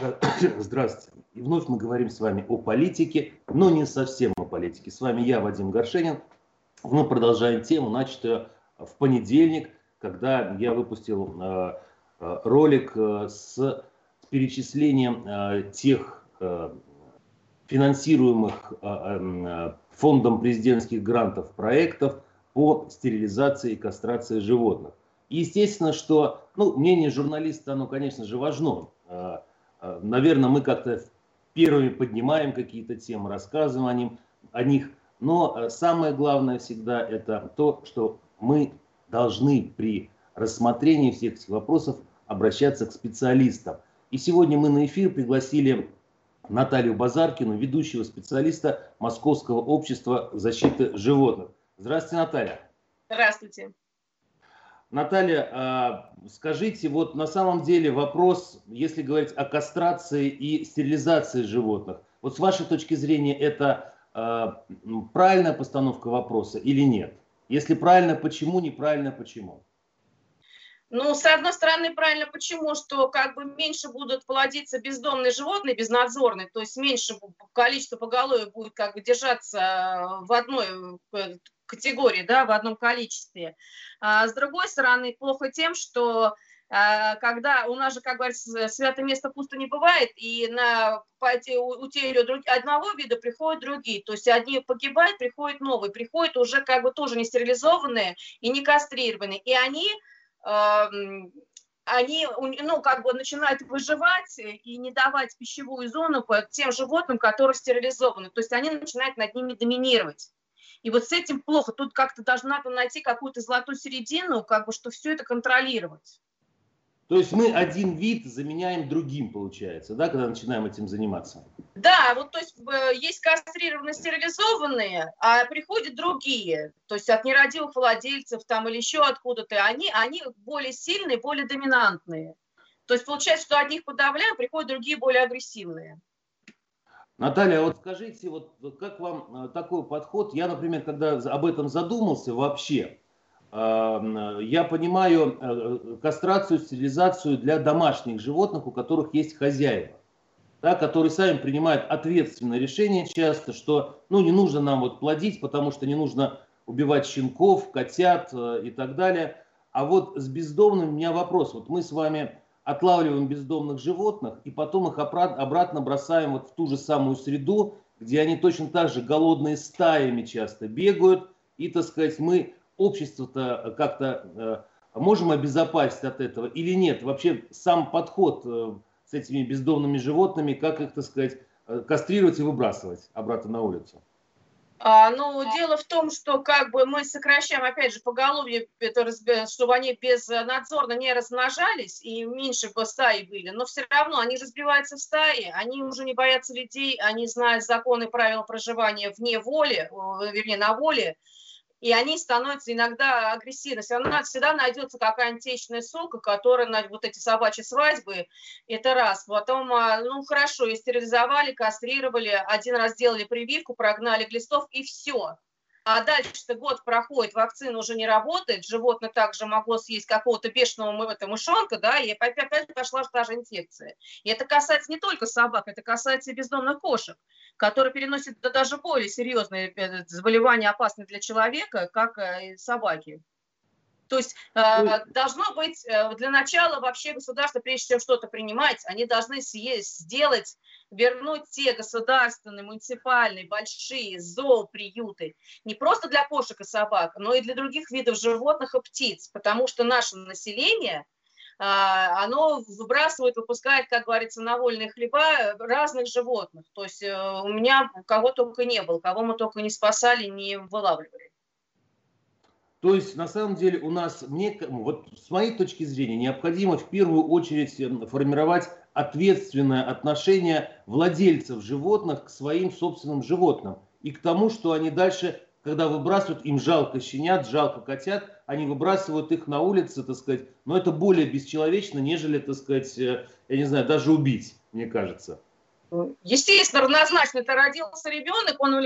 Здравствуйте. И вновь мы говорим с вами о политике, но не совсем о политике. С вами я, Вадим Горшенин. Мы продолжаем тему, начатую в понедельник, когда я выпустил э, э, ролик э, с перечислением тех финансируемых фондом президентских грантов проектов по стерилизации и кастрации животных. естественно, что ну, мнение журналиста, оно, конечно же, важно. Э, Наверное, мы как-то первыми поднимаем какие-то темы, рассказываем о, них. Но э, самое главное всегда это то, что мы должны при рассмотрении всех этих вопросов обращаться к специалистам. И сегодня мы на эфир пригласили Наталью Базаркину, ведущего специалиста Московского общества защиты животных. Здравствуйте, Наталья. Здравствуйте. Наталья, а, скажите, вот на самом деле вопрос, если говорить о кастрации и стерилизации животных, вот с вашей точки зрения это а, правильная постановка вопроса или нет? Если правильно, почему, неправильно, почему? Ну, с одной стороны, правильно почему, что как бы меньше будут плодиться бездомные животные, безнадзорные, то есть меньше количество поголовья будет как бы держаться в одной э, категории, да, в одном количестве. А с другой стороны, плохо тем, что а, когда у нас же, как говорится, святое место пусто не бывает, и на утерю одного вида приходят другие. То есть одни погибают, приходят новые, приходят уже как бы тоже не стерилизованные и не кастрированные. И они они, ну, как бы начинают выживать и не давать пищевую зону тем животным, которые стерилизованы. То есть они начинают над ними доминировать. И вот с этим плохо. Тут как-то должна найти какую-то золотую середину, как бы, что все это контролировать. То есть мы один вид заменяем другим, получается, да, когда начинаем этим заниматься? Да, вот то есть э, есть кастрированные, стерилизованные, а приходят другие, то есть от нерадивых владельцев там или еще откуда-то, они, они более сильные, более доминантные. То есть получается, что одних подавляем, приходят другие более агрессивные. Наталья, вот скажите, вот как вам э, такой подход? Я, например, когда об этом задумался вообще, э, я понимаю э, кастрацию, стерилизацию для домашних животных, у которых есть хозяева, да, которые сами принимают ответственное решение часто, что ну, не нужно нам вот плодить, потому что не нужно убивать щенков, котят и так далее. А вот с бездомным у меня вопрос. Вот мы с вами отлавливаем бездомных животных и потом их обратно бросаем вот в ту же самую среду, где они точно так же голодные стаями часто бегают. И, так сказать, мы общество-то как-то э, можем обезопасить от этого или нет? Вообще сам подход э, с этими бездомными животными, как их, так сказать, э, кастрировать и выбрасывать обратно на улицу? А, ну, дело в том, что как бы мы сокращаем, опять же, поголовье, это, чтобы они безнадзорно не размножались и меньше бы стаи были, но все равно они разбиваются в стаи, они уже не боятся людей, они знают законы и правила проживания вне воли, вернее, на воле, и они становятся иногда агрессивны. Все равно всегда найдется какая-нибудь течная ссылка, которая на вот эти собачьи свадьбы, это раз. Потом, а, ну хорошо, и стерилизовали, кастрировали, один раз сделали прививку, прогнали глистов и все. А дальше-то год проходит, вакцина уже не работает, животное также могло съесть какого-то бешеного мышонка, да, и опять, пошла та же инфекция. И это касается не только собак, это касается и бездомных кошек, которые переносят да, даже более серьезные э, заболевания, опасные для человека, как э, и собаки. То есть э, должно быть э, для начала вообще государство, прежде чем что-то принимать, они должны съесть, сделать, вернуть те государственные, муниципальные, большие зооприюты, не просто для кошек и собак, но и для других видов животных и птиц, потому что наше население, э, оно выбрасывает, выпускает, как говорится, на вольные хлеба разных животных. То есть э, у меня кого только не было, кого мы только не спасали, не вылавливали. То есть, на самом деле, у нас, мне, вот с моей точки зрения, необходимо в первую очередь эм, формировать ответственное отношение владельцев животных к своим собственным животным и к тому, что они дальше, когда выбрасывают, им жалко щенят, жалко котят, они выбрасывают их на улице, так сказать, но это более бесчеловечно, нежели, так сказать, э, я не знаю, даже убить, мне кажется. Естественно, равнозначно это родился ребенок, он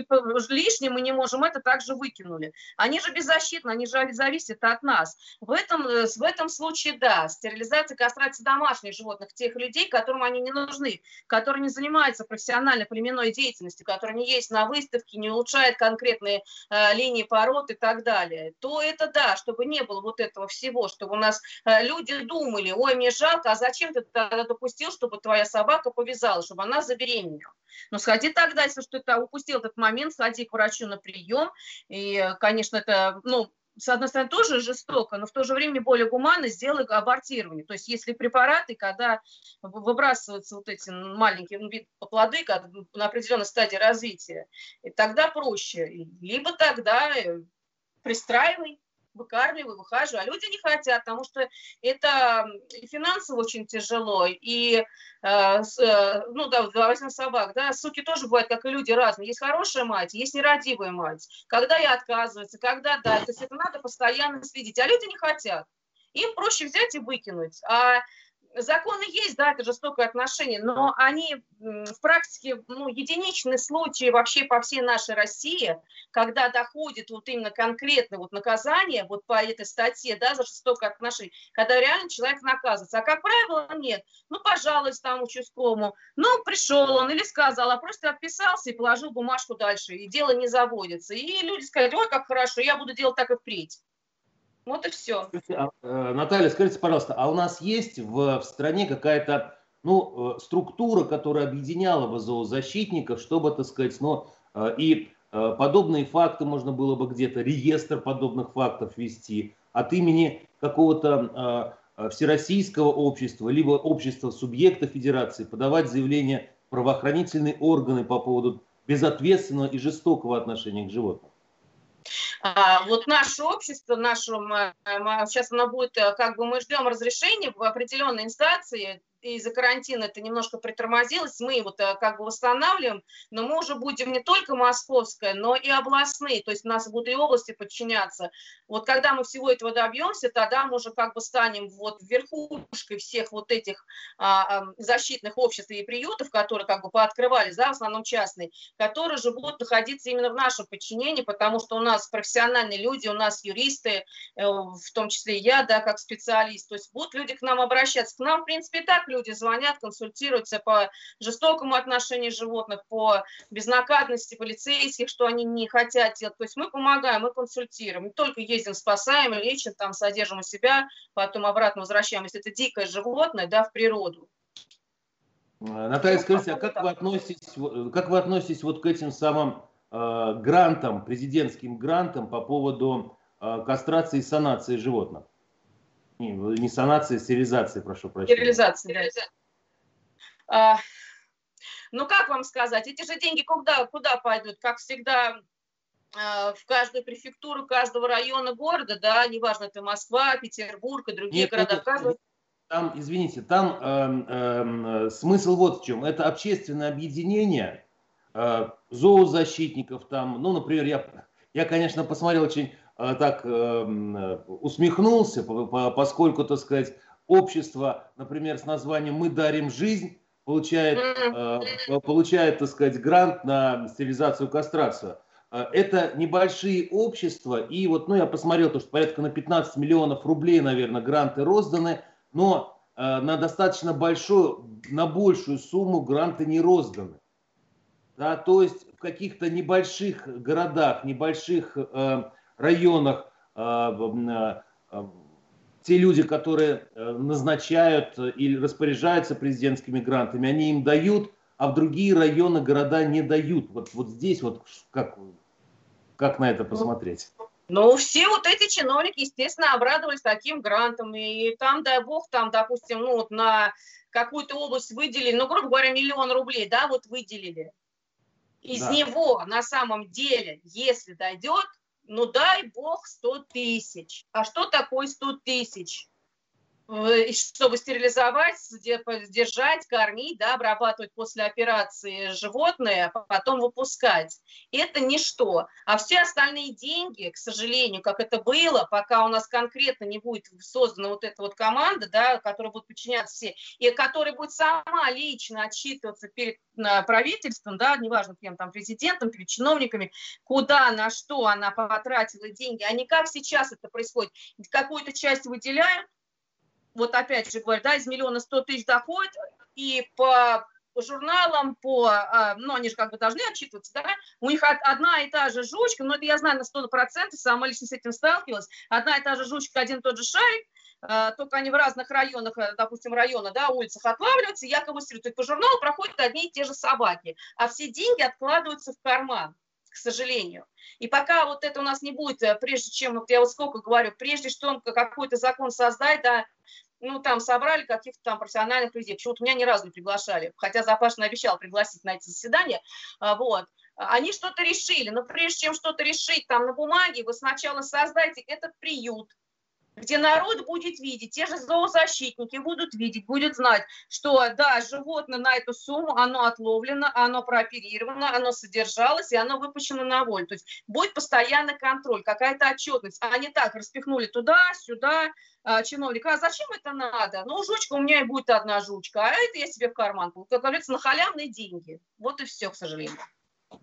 лишний, мы не можем это также выкинули. Они же беззащитны, они же зависят от нас. В этом, э, в этом случае, да, стерилизация, кастрация домашних животных, тех людей, которым они не нужны, которые не занимаются профессиональной племенной деятельностью, которые не есть на выставке, не улучшают конкретные э, линии пород и так далее, то это да, чтобы не было вот этого всего, чтобы у нас э, люди думали, ой, мне жалко, а зачем ты тогда допустил, чтобы твоя собака повязала, чтобы она забеременела. Но сходи тогда, если что ты упустил этот момент, сходи к врачу на прием. И, конечно, это, ну, с одной стороны, тоже жестоко, но в то же время более гуманно сделай абортирование. То есть если препараты, когда выбрасываются вот эти маленькие ну, плоды на определенной стадии развития, и тогда проще. Либо тогда э, пристраивай выкармливаю, выхаживаю, а люди не хотят, потому что это финансово очень тяжело, и, э, э, ну да, возьмем собак, да, суки тоже бывают, как и люди, разные. Есть хорошая мать, есть нерадивая мать. Когда я отказывается, когда да, то есть это надо постоянно следить, а люди не хотят. Им проще взять и выкинуть. А законы есть, да, это жестокое отношение, но они в практике, ну, единичные случаи вообще по всей нашей России, когда доходит вот именно конкретное вот наказание вот по этой статье, да, за жестокое отношение, когда реально человек наказывается. А как правило, нет. Ну, пожалуйста, там участковому. Ну, пришел он или сказал, а просто отписался и положил бумажку дальше, и дело не заводится. И люди сказали, ой, как хорошо, я буду делать так и впредь. Вот и все. А, э, Наталья, скажите, пожалуйста, а у нас есть в, в стране какая-то ну, э, структура, которая объединяла бы зоозащитников, чтобы, так сказать, ну, э, и подобные факты можно было бы где-то, реестр подобных фактов вести от имени какого-то всероссийского общества, либо общества субъекта федерации, подавать заявление правоохранительные органы по поводу безответственного и жестокого отношения к животным. А, вот наше общество, наше, сейчас оно будет, э, как бы мы ждем разрешения в определенной инстанции, из-за карантина это немножко притормозилось, мы вот э, как бы восстанавливаем, но мы уже будем не только московская, но и областные, то есть у нас будут и области подчиняться. Вот когда мы всего этого добьемся, тогда мы уже как бы станем вот верхушкой всех вот этих а, а, защитных обществ и приютов, которые как бы пооткрывались, да, в основном частные, которые же будут находиться именно в нашем подчинении, потому что у нас профессиональные люди, у нас юристы, э, в том числе я, да, как специалист, то есть будут люди к нам обращаться. К нам, в принципе, и так люди звонят, консультируются по жестокому отношению животных, по безнаказанности полицейских, что они не хотят делать. То есть мы помогаем, мы консультируем. Не только ездим, спасаем, лечим, там содержим у себя, потом обратно возвращаем. Если это дикое животное, да, в природу. Наталья, скажите, а как вы относитесь, как вы относитесь вот к этим самым э, грантам, президентским грантам по поводу э, кастрации и санации животных? Не, не санация, стерилизация, прошу прощения. Стерилизация, да. А, ну, как вам сказать, эти же деньги куда, куда пойдут? Как всегда, а, в каждую префектуру каждого района города, да, неважно, это Москва, Петербург и другие Нет, города. Это, каждого... Там, извините, там э, э, смысл вот в чем. Это общественное объединение э, зоозащитников там, ну, например, я, я, конечно, посмотрел очень так э, усмехнулся, поскольку, так сказать, общество, например, с названием «Мы дарим жизнь», получает, э, получает так сказать, грант на стерилизацию, кастрацию. Это небольшие общества, и вот, ну, я посмотрел, то, что порядка на 15 миллионов рублей, наверное, гранты розданы, но на достаточно большую, на большую сумму гранты не розданы. Да, то есть в каких-то небольших городах, небольших э, районах а, а, а, те люди, которые э, назначают или распоряжаются президентскими грантами, они им дают, а в другие районы, города не дают. Вот, вот здесь вот как, как на это посмотреть? Ну, все вот эти чиновники, естественно, обрадовались таким грантом. И там, дай бог, там, допустим, ну, вот на какую-то область выделили, ну, грубо говоря, миллион рублей, да, вот выделили. Из да. него на самом деле, если дойдет, ну дай бог 100 тысяч. А что такое 100 тысяч? Чтобы стерилизовать, держать, кормить, да, обрабатывать после операции животное, а потом выпускать. Это ничто. А все остальные деньги, к сожалению, как это было, пока у нас конкретно не будет создана вот эта вот команда, да, которая будет подчиняться все, и которая будет сама лично отчитываться перед правительством, да, неважно кем там, президентом, перед чиновниками, куда, на что она потратила деньги, а не как сейчас это происходит. Какую-то часть выделяют, вот опять же говорю, да, из миллиона сто тысяч доходит, и по журналам, по, а, ну, они же как бы должны отчитываться, да, у них одна и та же жучка, но это я знаю на 100%, сама лично с этим сталкивалась, одна и та же жучка, один и тот же шарик, а, только они в разных районах, э, допустим, района, да, улицах отлавливаются, якобы То есть по журналу проходят одни и те же собаки, а все деньги откладываются в карман к сожалению. И пока вот это у нас не будет, э, прежде чем, вот я вот сколько говорю, прежде что он какой-то закон создать, да, ну, там собрали каких-то там профессиональных людей. Почему-то меня ни разу не приглашали, хотя Запашин обещал пригласить на эти заседания. А, вот. Они что-то решили, но прежде чем что-то решить там на бумаге, вы сначала создайте этот приют, где народ будет видеть, те же зоозащитники будут видеть, будут знать, что да, животное на эту сумму, оно отловлено, оно прооперировано, оно содержалось, и оно выпущено на волю. То есть будет постоянный контроль, какая-то отчетность, а не так распихнули туда, сюда, а, чиновника, а зачем это надо? Ну, жучка, у меня и будет одна жучка, а это я себе в карман, как говорится, на халявные деньги. Вот и все, к сожалению.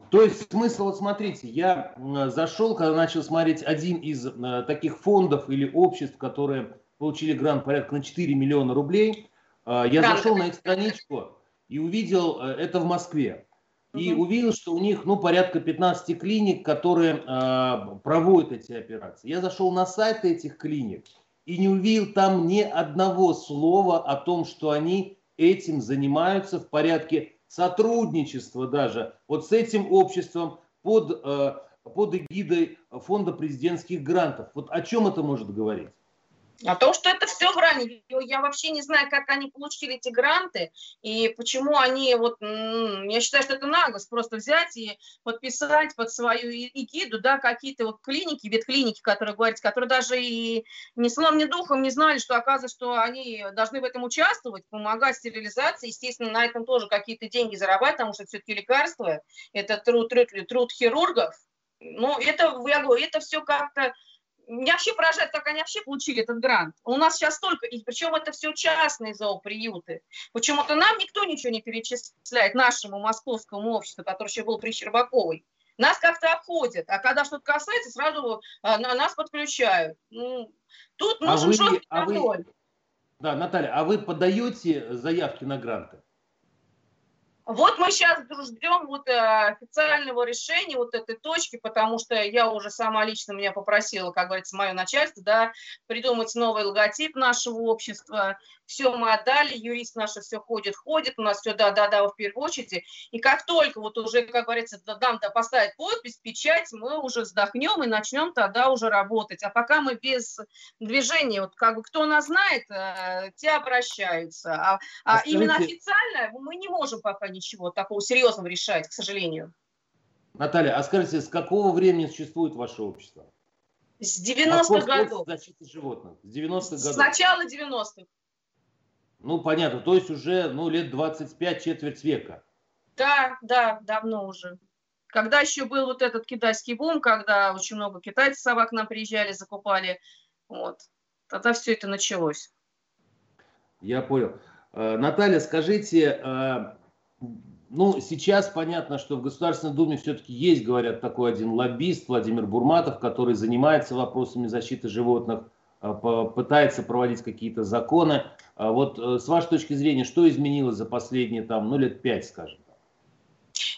То есть смысл, вот смотрите, я зашел, когда начал смотреть один из таких фондов или обществ, которые получили грант порядка на 4 миллиона рублей, э, я Грант. зашел на их страничку и увидел э, это в Москве. И угу. увидел, что у них ну, порядка 15 клиник, которые э, проводят эти операции. Я зашел на сайт этих клиник и не увидел там ни одного слова о том, что они этим занимаются в порядке сотрудничество даже вот с этим обществом под, э, под эгидой фонда президентских грантов. Вот о чем это может говорить? О том, что это все вранье. Я вообще не знаю, как они получили эти гранты и почему они вот, я считаю, что это наглость просто взять и подписать под свою эгиду, да, какие-то вот клиники, ветклиники, которые говорите, которые даже и ни словом, ни духом не знали, что оказывается, что они должны в этом участвовать, помогать стерилизации, естественно, на этом тоже какие-то деньги зарабатывать, потому что все-таки лекарства, это труд, труд, труд хирургов, ну, это, я говорю, это все как-то меня вообще поражает, как они вообще получили этот грант. У нас сейчас столько, и причем это все частные зооприюты. Почему-то нам никто ничего не перечисляет, нашему московскому обществу, которое еще было при Щербаковой. Нас как-то обходят, а когда что-то касается, сразу а, на нас подключают. Ну, тут а нужен а вы, жесткий а. Вы, да, Наталья, а вы подаете заявки на гранты? Вот мы сейчас ждем вот э, официального решения вот этой точки, потому что я уже сама лично меня попросила, как говорится, мое начальство, да, придумать новый логотип нашего общества. Все мы отдали, юрист наш все ходит, ходит, у нас все да-да-да в первую очередь. И как только вот уже, как говорится, нам -да поставить подпись, печать, мы уже вздохнем и начнем тогда уже работать. А пока мы без движения, вот как бы кто нас знает, э, те обращаются. А, а именно официально мы не можем пока ничего такого серьезного решать, к сожалению. Наталья, а скажите, с какого времени существует ваше общество? С 90-х годов. защиты животных. С 90-х годов. С начала 90-х. Ну, понятно, то есть уже ну, лет 25, четверть века. Да, да, давно уже. Когда еще был вот этот китайский бум, когда очень много китайцев собак к нам приезжали, закупали, вот, тогда все это началось. Я понял. Э, Наталья, скажите, э, ну, сейчас понятно, что в Государственной Думе все-таки есть, говорят, такой один лоббист Владимир Бурматов, который занимается вопросами защиты животных, а, пытается проводить какие-то законы. А вот э, с вашей точки зрения, что изменилось за последние там, ну, лет пять, скажем?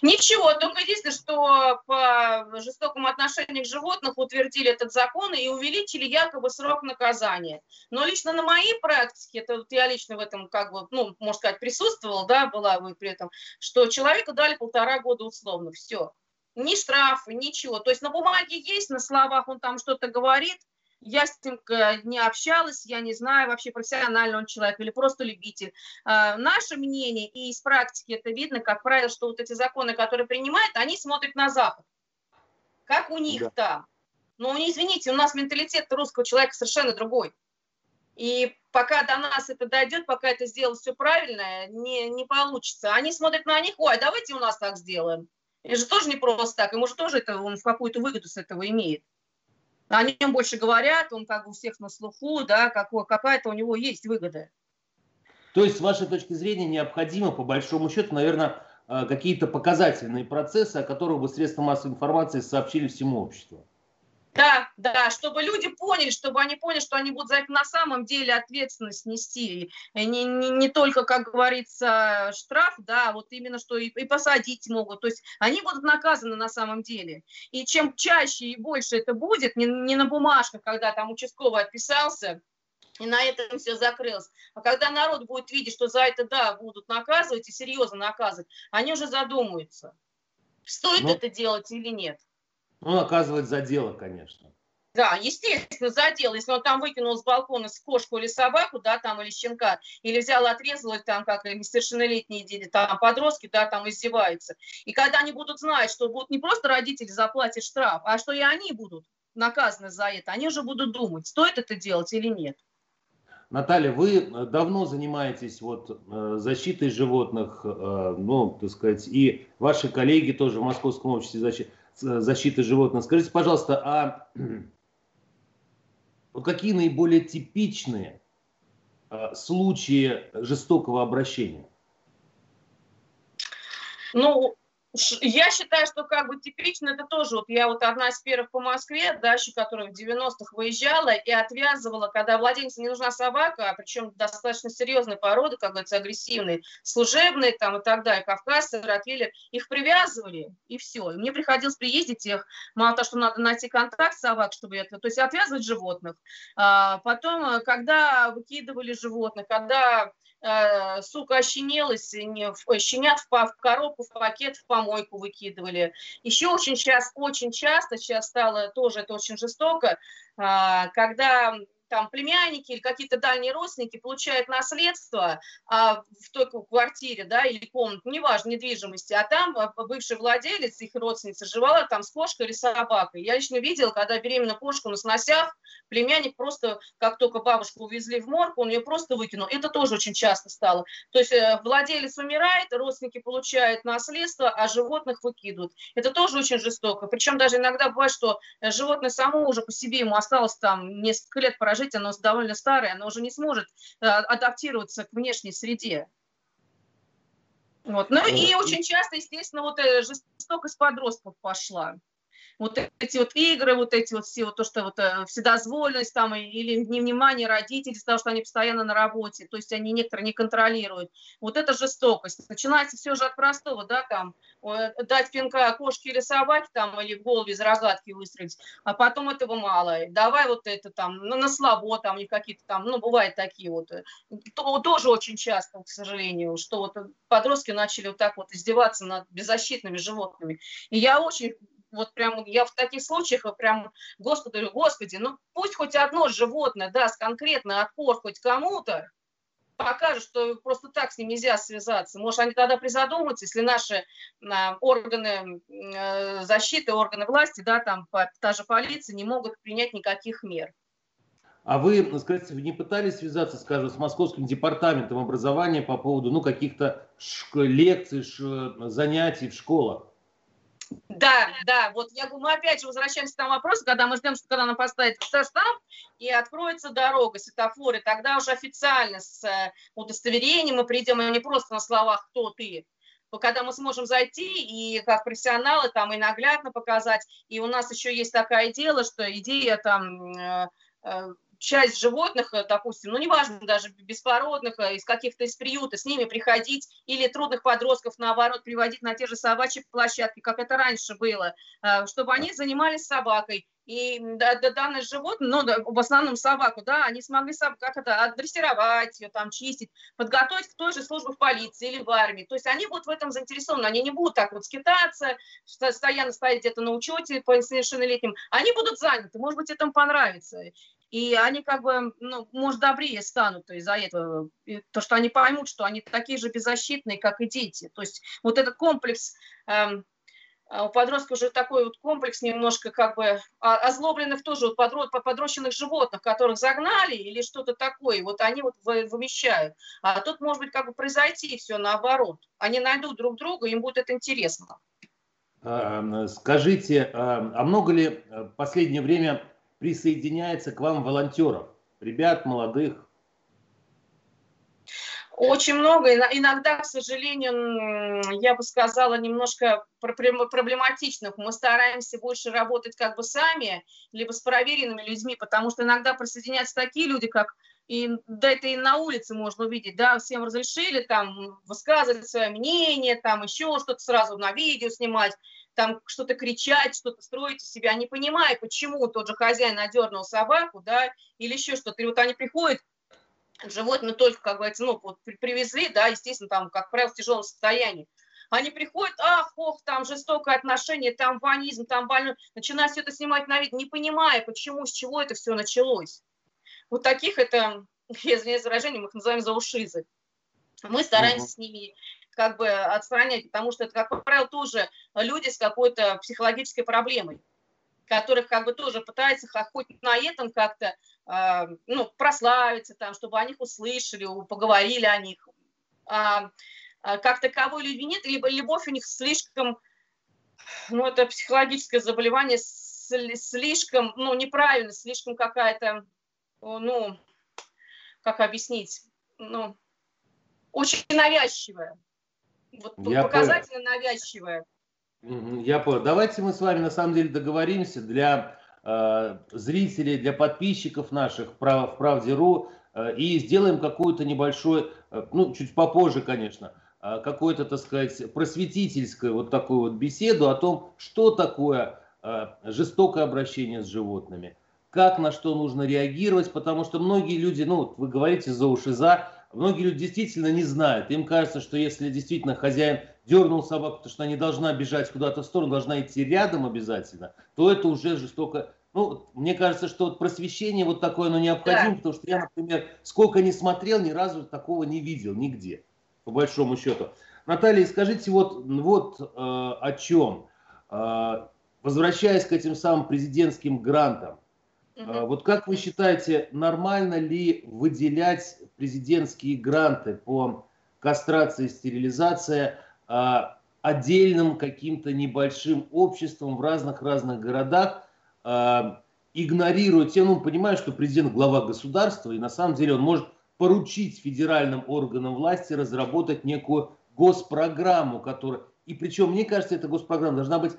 Ничего, только единственное, что по жестокому отношению к животным утвердили этот закон и увеличили якобы срок наказания. Но лично на моей практике, это вот я лично в этом, как бы, ну, можно сказать, присутствовала, да, была вы при этом, что человеку дали полтора года условно, все. Ни штрафы, ничего. То есть на бумаге есть, на словах он там что-то говорит, я с ним э, не общалась, я не знаю, вообще профессиональный он человек или просто любитель. А, наше мнение, и из практики это видно, как правило, что вот эти законы, которые принимают, они смотрят на Запад. Как у них да. там. Но, не извините, у нас менталитет русского человека совершенно другой. И пока до нас это дойдет, пока это сделать все правильно, не, не получится. Они смотрят на них, ой, давайте у нас так сделаем. Это же тоже не просто так, ему же тоже это, он какую-то выгоду с этого имеет. О нем больше говорят, он как бы у всех на слуху, да, какая-то у него есть выгода. То есть, с вашей точки зрения, необходимо, по большому счету, наверное, э, какие-то показательные процессы, о которых бы средства массовой информации сообщили всему обществу. Да, да, чтобы люди поняли, чтобы они поняли, что они будут за это на самом деле ответственность нести. Не, не, не только, как говорится, штраф, да, вот именно что и, и посадить могут. То есть они будут наказаны на самом деле. И чем чаще и больше это будет, не, не на бумажках, когда там участковый отписался, и на этом все закрылось. А когда народ будет видеть, что за это, да, будут наказывать и серьезно наказывать, они уже задумаются, стоит ну, это делать или нет. Ну, наказывать за дело, конечно. Да, естественно, за дело. Если он там выкинул с балкона кошку или собаку, да, там, или щенка, или взял, отрезал, там, как несовершеннолетние дети, там, подростки, да, там, издеваются. И когда они будут знать, что будут не просто родители заплатить штраф, а что и они будут наказаны за это, они уже будут думать, стоит это делать или нет. Наталья, вы давно занимаетесь вот э, защитой животных, э, ну, так сказать, и ваши коллеги тоже в Московском обществе защиты защиты животных. Скажите, пожалуйста, а какие наиболее типичные а, случаи жестокого обращения? Ну, я считаю, что как бы типично это тоже, вот я вот одна из первых по Москве, дальше которая в 90-х выезжала и отвязывала, когда владельцу не нужна собака, а причем достаточно серьезной породы, как говорится, агрессивные, служебные там и так далее, кавказцы, ротвейлер, их привязывали и все. И мне приходилось приездить их, мало того, что надо найти контакт собак, чтобы это, то есть отвязывать животных. А потом, э, когда выкидывали животных, когда сука ощенелась, не, в, щенят в, в коробку, в пакет, в помойку выкидывали. Еще очень часто, очень часто, сейчас стало тоже это очень жестоко, э, когда там племянники или какие-то дальние родственники получают наследство а, в той квартире, да, или комнате, неважно, недвижимости, а там а, бывший владелец, их родственница, жевала там с кошкой или собакой. Я лично видела, когда беременную кошку на сносях, племянник просто, как только бабушку увезли в морг, он ее просто выкинул. Это тоже очень часто стало. То есть э, владелец умирает, родственники получают наследство, а животных выкидывают. Это тоже очень жестоко. Причем даже иногда бывает, что э, животное само уже по себе ему осталось там несколько лет прожить, жить, оно довольно старое, оно уже не сможет э, адаптироваться к внешней среде. Вот. Ну и очень часто, естественно, вот э, жестокость подростков пошла вот эти вот игры, вот эти вот все, вот то, что вот э, вседозволенность там или невнимание родителей из-за того, что они постоянно на работе, то есть они некоторые не контролируют. Вот это жестокость. Начинается все же от простого, да, там, дать пинка кошке или собаке там, или в голову из рогатки выстрелить, а потом этого мало. Давай вот это там, ну, на слабо там, не какие-то там, ну, бывают такие вот. Э, то, тоже очень часто, к сожалению, что вот подростки начали вот так вот издеваться над беззащитными животными. И я очень вот прям я в таких случаях прям, Господи, Господи, ну пусть хоть одно животное даст конкретный отпор хоть кому-то, покажет, что просто так с ним нельзя связаться. Может, они тогда призадумаются, если наши а, органы а, защиты, органы власти, да, там та же полиция не могут принять никаких мер. А вы, скажите, вы не пытались связаться, скажем, с Московским департаментом образования по поводу, ну, каких-то лекций, занятий в школах? Да, да, вот я говорю, мы опять же возвращаемся к тому вопросу, когда мы ждем, что когда нам поставит штамп и откроется дорога, светофоры, тогда уже официально с э, удостоверением мы придем, а не просто на словах «кто ты», когда мы сможем зайти и как профессионалы там и наглядно показать, и у нас еще есть такая идея, что идея там э, э, часть животных, э, допустим, ну, неважно, даже беспородных, э, из каких-то из приюта, с ними приходить, или трудных подростков, наоборот, приводить на те же собачьи площадки, как это раньше было, э, чтобы они занимались собакой, и да, да, данное животное, ну, да, в основном собаку, да, они смогли сам, как это, отдрессировать ее, там, чистить, подготовить к той же службе в полиции или в армии. То есть они будут в этом заинтересованы, они не будут так вот скитаться, постоянно стоять где-то на учете по несовершеннолетним. Они будут заняты, может быть, это им понравится и они как бы, ну, может, добрее станут из-за этого, то, что они поймут, что они такие же беззащитные, как и дети. То есть вот этот комплекс эм, у подростков уже такой вот комплекс немножко как бы а, озлобленных тоже вот подрод, подрощенных животных, которых загнали или что-то такое, вот они вот вымещают. А тут может быть как бы произойти все наоборот. Они найдут друг друга, им будет это интересно. А, скажите, а, а много ли в последнее время присоединяется к вам волонтеров, ребят молодых? Очень много. Иногда, к сожалению, я бы сказала, немножко проблематичных. Мы стараемся больше работать как бы сами, либо с проверенными людьми, потому что иногда присоединяются такие люди, как и да это и на улице можно увидеть, да, всем разрешили там высказывать свое мнение, там еще что-то сразу на видео снимать, там что-то кричать, что-то строить из себя, не понимая, почему тот же хозяин одернул собаку, да, или еще что-то. И вот они приходят, животные только, как говорится, ну, вот привезли, да, естественно, там, как правило, в тяжелом состоянии. Они приходят, ах, ох, там жестокое отношение, там ванизм, там больной, начинают все это снимать на вид, не понимая, почему, с чего это все началось. Вот таких это, извиняюсь за выражение, мы их называем заушизы. Мы стараемся угу. с ними как бы отстранять, потому что это, как правило, тоже люди с какой-то психологической проблемой, которых как бы тоже пытаются хоть на этом как-то э, ну, прославиться, там, чтобы о них услышали, поговорили о них. А, а как таковой любви нет, либо любовь у них слишком, ну, это психологическое заболевание, слишком, ну, неправильно, слишком какая-то, ну, как объяснить, ну, очень навязчивая. Вот Я показательно понял. навязчивая. Я понял. Давайте мы с вами на самом деле договоримся для э, зрителей, для подписчиков наших прав, в Правде.ру э, и сделаем какую-то небольшую, э, ну, чуть попозже, конечно, э, какую-то, так сказать, просветительскую вот такую вот беседу о том, что такое э, жестокое обращение с животными, как на что нужно реагировать, потому что многие люди, ну, вы говорите за уши за, Многие люди действительно не знают. Им кажется, что если действительно хозяин дернул собаку, потому что она не должна бежать куда-то в сторону, должна идти рядом обязательно, то это уже жестоко. Ну, мне кажется, что вот просвещение вот такое, оно необходимо, да. потому что я, например, сколько не смотрел, ни разу такого не видел нигде, по большому счету. Наталья, скажите вот, вот э, о чем. Э, возвращаясь к этим самым президентским грантам, Угу. Вот как вы считаете, нормально ли выделять президентские гранты по кастрации и стерилизации а, отдельным каким-то небольшим обществом в разных-разных городах, а, игнорируя тем, ну, понимаю, что президент глава государства, и на самом деле он может поручить федеральным органам власти разработать некую госпрограмму, которая... И причем, мне кажется, эта госпрограмма должна быть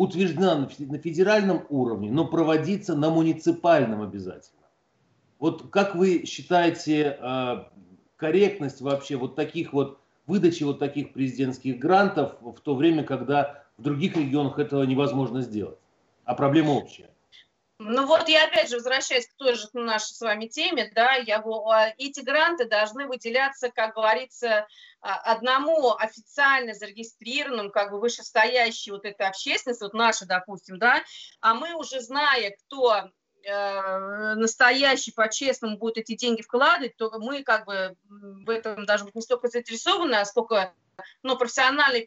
утверждена на федеральном уровне, но проводиться на муниципальном обязательно. Вот как вы считаете э, корректность вообще вот таких вот выдачи вот таких президентских грантов в то время, когда в других регионах этого невозможно сделать, а проблема общая? Ну вот я опять же возвращаюсь к той же нашей с вами теме, да, я, эти гранты должны выделяться, как говорится, а, одному официально зарегистрированному, как бы вышестоящей вот этой общественности, вот наша, допустим, да, а мы уже зная, кто э, настоящий, по-честному будет эти деньги вкладывать, то мы как бы в этом даже не столько заинтересованы, а сколько но профессионально и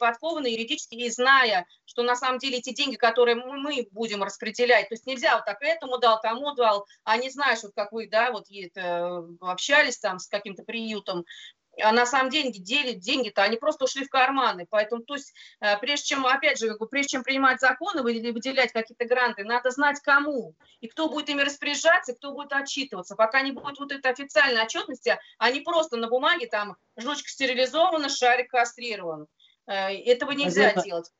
юридически, и зная, что на самом деле эти деньги, которые мы будем распределять, то есть нельзя вот так этому дал, тому дал, а не знаешь, вот как вы, да, вот это, общались там с каким-то приютом, на самом деле деньги, деньги-то, они просто ушли в карманы. Поэтому, то есть, э, прежде чем, опять же, прежде чем принимать законы или выделять какие-то гранты, надо знать кому, и кто будет ими распоряжаться, кто будет отчитываться. Пока не будет вот этой официальной отчетности, а не просто на бумаге там жучка стерилизована, шарик кастрирован. Э, этого нельзя наверное, делать.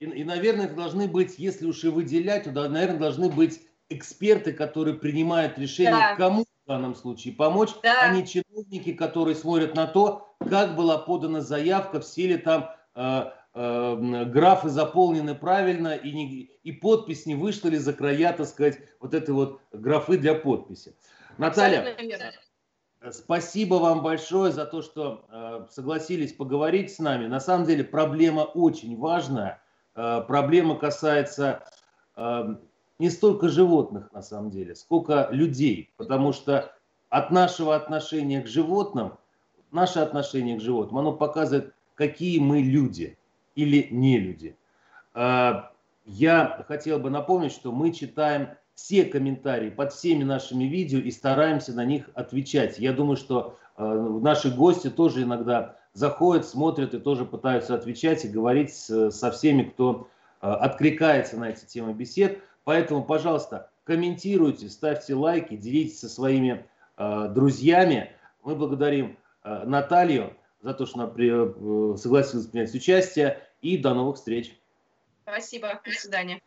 И, и, наверное, это должны быть, если уж и выделять, то, наверное, должны быть эксперты, которые принимают решение, да. кому в данном случае помочь, да. а не чиновники, которые смотрят на то, как была подана заявка, все ли там э, э, графы заполнены правильно и, не, и подпись не вышла ли за края, так сказать, вот этой вот графы для подписи. Наталья, спасибо вам большое за то, что э, согласились поговорить с нами. На самом деле проблема очень важная. Э, проблема касается э, не столько животных на самом деле, сколько людей, потому что от нашего отношения к животным, наше отношение к животным, оно показывает, какие мы люди или не люди. я хотел бы напомнить, что мы читаем все комментарии под всеми нашими видео и стараемся на них отвечать. Я думаю, что наши гости тоже иногда заходят, смотрят и тоже пытаются отвечать и говорить со всеми, кто откликается на эти темы бесед. Поэтому, пожалуйста, комментируйте, ставьте лайки, делитесь со своими э, друзьями. Мы благодарим э, Наталью за то, что она при, э, согласилась принять участие. И до новых встреч. Спасибо. До свидания.